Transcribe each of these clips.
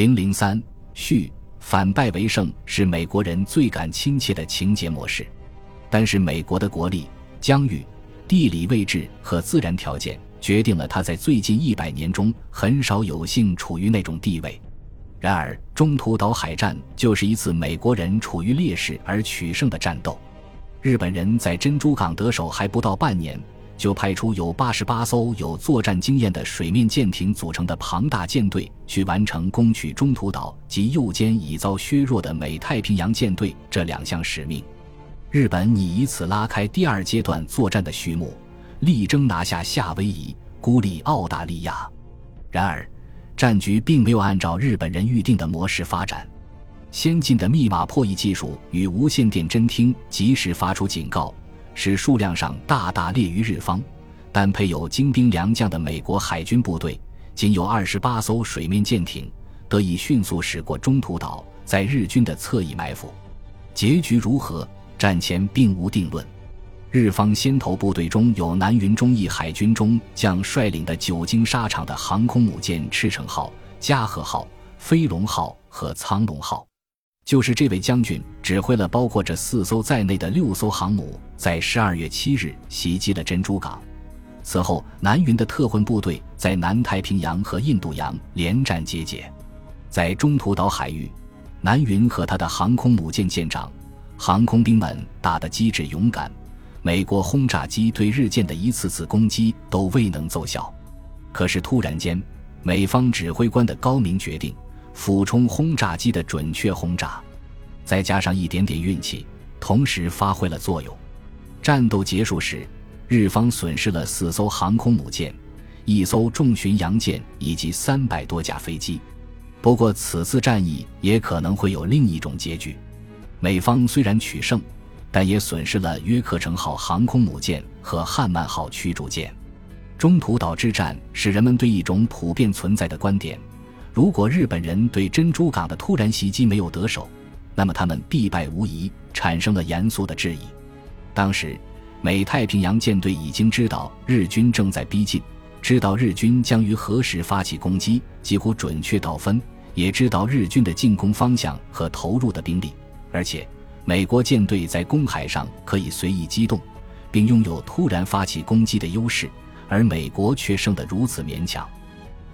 零零三续反败为胜是美国人最感亲切的情节模式，但是美国的国力、疆域、地理位置和自然条件决定了他在最近一百年中很少有幸处于那种地位。然而，中途岛海战就是一次美国人处于劣势而取胜的战斗。日本人在珍珠港得手还不到半年。就派出有八十八艘有作战经验的水面舰艇组成的庞大舰队，去完成攻取中途岛及右肩已遭削弱的美太平洋舰队这两项使命。日本拟以此拉开第二阶段作战的序幕，力争拿下夏威夷、孤立澳大利亚。然而，战局并没有按照日本人预定的模式发展。先进的密码破译技术与无线电侦听及时发出警告。使数量上大大劣于日方，但配有精兵良将的美国海军部队仅有二十八艘水面舰艇，得以迅速驶过中途岛，在日军的侧翼埋伏。结局如何，战前并无定论。日方先头部队中有南云忠义海军中将率领的久经沙场的航空母舰赤城号、加贺号、飞龙号和苍龙号。就是这位将军指挥了包括这四艘在内的六艘航母，在十二月七日袭击了珍珠港。此后，南云的特混部队在南太平洋和印度洋连战皆捷。在中途岛海域，南云和他的航空母舰舰长、航空兵们打得机智勇敢。美国轰炸机对日舰的一次次攻击都未能奏效。可是突然间，美方指挥官的高明决定。俯冲轰炸机的准确轰炸，再加上一点点运气，同时发挥了作用。战斗结束时，日方损失了四艘航空母舰、一艘重巡洋舰以及三百多架飞机。不过，此次战役也可能会有另一种结局。美方虽然取胜，但也损失了约克城号航空母舰和汉曼号驱逐舰。中途岛之战使人们对一种普遍存在的观点。如果日本人对珍珠港的突然袭击没有得手，那么他们必败无疑，产生了严肃的质疑。当时，美太平洋舰队已经知道日军正在逼近，知道日军将于何时发起攻击，几乎准确到分，也知道日军的进攻方向和投入的兵力。而且，美国舰队在公海上可以随意机动，并拥有突然发起攻击的优势，而美国却胜得如此勉强。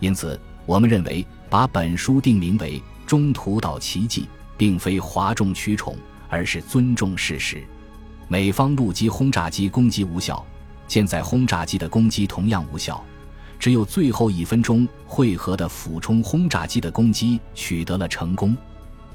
因此，我们认为。把本书定名为《中途岛奇迹》，并非哗众取宠，而是尊重事实。美方陆基轰炸机攻击无效，舰载轰炸机的攻击同样无效，只有最后一分钟汇合的俯冲轰炸机的攻击取得了成功。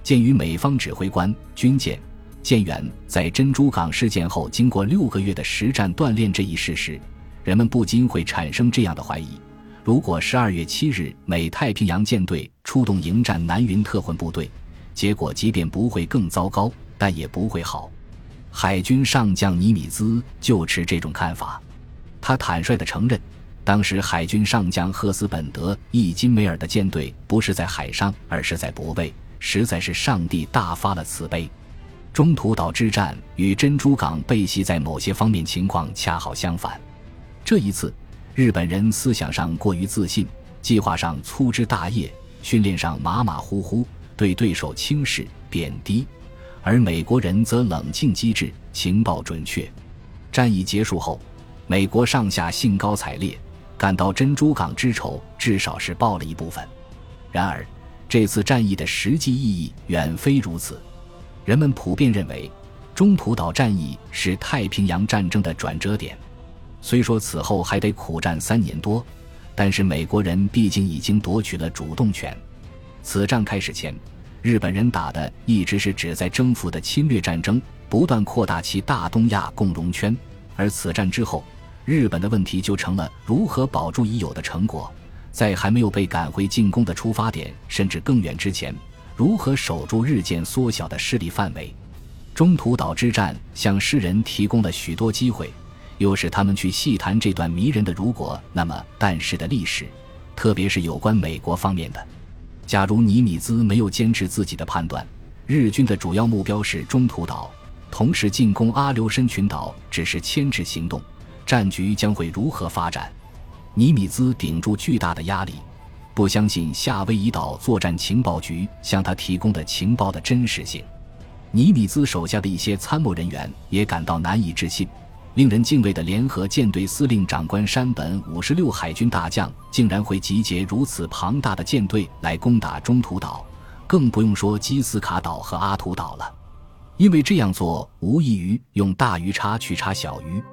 鉴于美方指挥官、军舰、舰员在珍珠港事件后经过六个月的实战锻炼这一事实，人们不禁会产生这样的怀疑。如果十二月七日美太平洋舰队出动迎战南云特混部队，结果即便不会更糟糕，但也不会好。海军上将尼米兹就持这种看法，他坦率地承认，当时海军上将赫斯本德·易金梅尔的舰队不是在海上，而是在泊位，实在是上帝大发了慈悲。中途岛之战与珍珠港被袭在某些方面情况恰好相反，这一次。日本人思想上过于自信，计划上粗枝大叶，训练上马马虎虎，对对手轻视贬低；而美国人则冷静机智，情报准确。战役结束后，美国上下兴高采烈，感到珍珠港之仇至少是报了一部分。然而，这次战役的实际意义远非如此。人们普遍认为，中途岛战役是太平洋战争的转折点。虽说此后还得苦战三年多，但是美国人毕竟已经夺取了主动权。此战开始前，日本人打的一直是旨在征服的侵略战争，不断扩大其大东亚共荣圈。而此战之后，日本的问题就成了如何保住已有的成果，在还没有被赶回进攻的出发点甚至更远之前，如何守住日渐缩小的势力范围。中途岛之战向世人提供了许多机会。又使他们去细谈这段迷人的“如果那么但是”的历史，特别是有关美国方面的。假如尼米兹没有坚持自己的判断，日军的主要目标是中途岛，同时进攻阿留申群岛只是牵制行动，战局将会如何发展？尼米兹顶住巨大的压力，不相信夏威夷岛作战情报局向他提供的情报的真实性。尼米兹手下的一些参谋人员也感到难以置信。令人敬畏的联合舰队司令长官山本五十六海军大将竟然会集结如此庞大的舰队来攻打中途岛，更不用说基斯卡岛和阿图岛了，因为这样做无异于用大鱼叉去叉小鱼。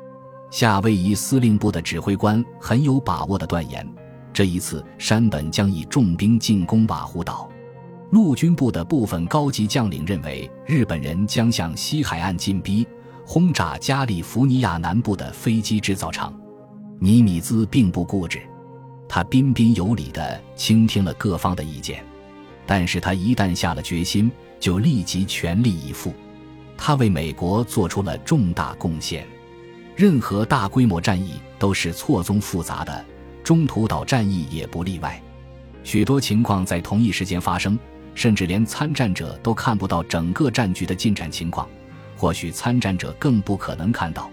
夏威夷司令部的指挥官很有把握地断言，这一次山本将以重兵进攻瓦胡岛。陆军部的部分高级将领认为，日本人将向西海岸进逼。轰炸加利福尼亚南部的飞机制造厂，尼米兹并不固执，他彬彬有礼地倾听了各方的意见，但是他一旦下了决心，就立即全力以赴。他为美国做出了重大贡献。任何大规模战役都是错综复杂的，中途岛战役也不例外。许多情况在同一时间发生，甚至连参战者都看不到整个战局的进展情况。或许参战者更不可能看到。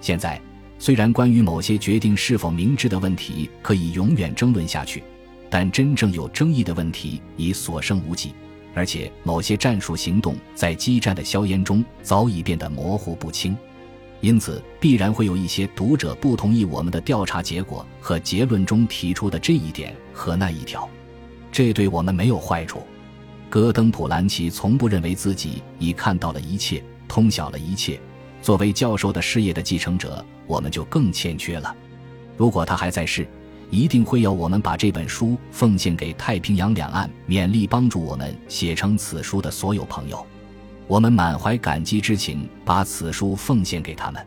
现在，虽然关于某些决定是否明智的问题可以永远争论下去，但真正有争议的问题已所剩无几，而且某些战术行动在激战的硝烟中早已变得模糊不清。因此，必然会有一些读者不同意我们的调查结果和结论中提出的这一点和那一条。这对我们没有坏处。戈登·普兰奇从不认为自己已看到了一切。通晓了一切，作为教授的事业的继承者，我们就更欠缺了。如果他还在世，一定会要我们把这本书奉献给太平洋两岸勉力帮助我们写成此书的所有朋友。我们满怀感激之情，把此书奉献给他们。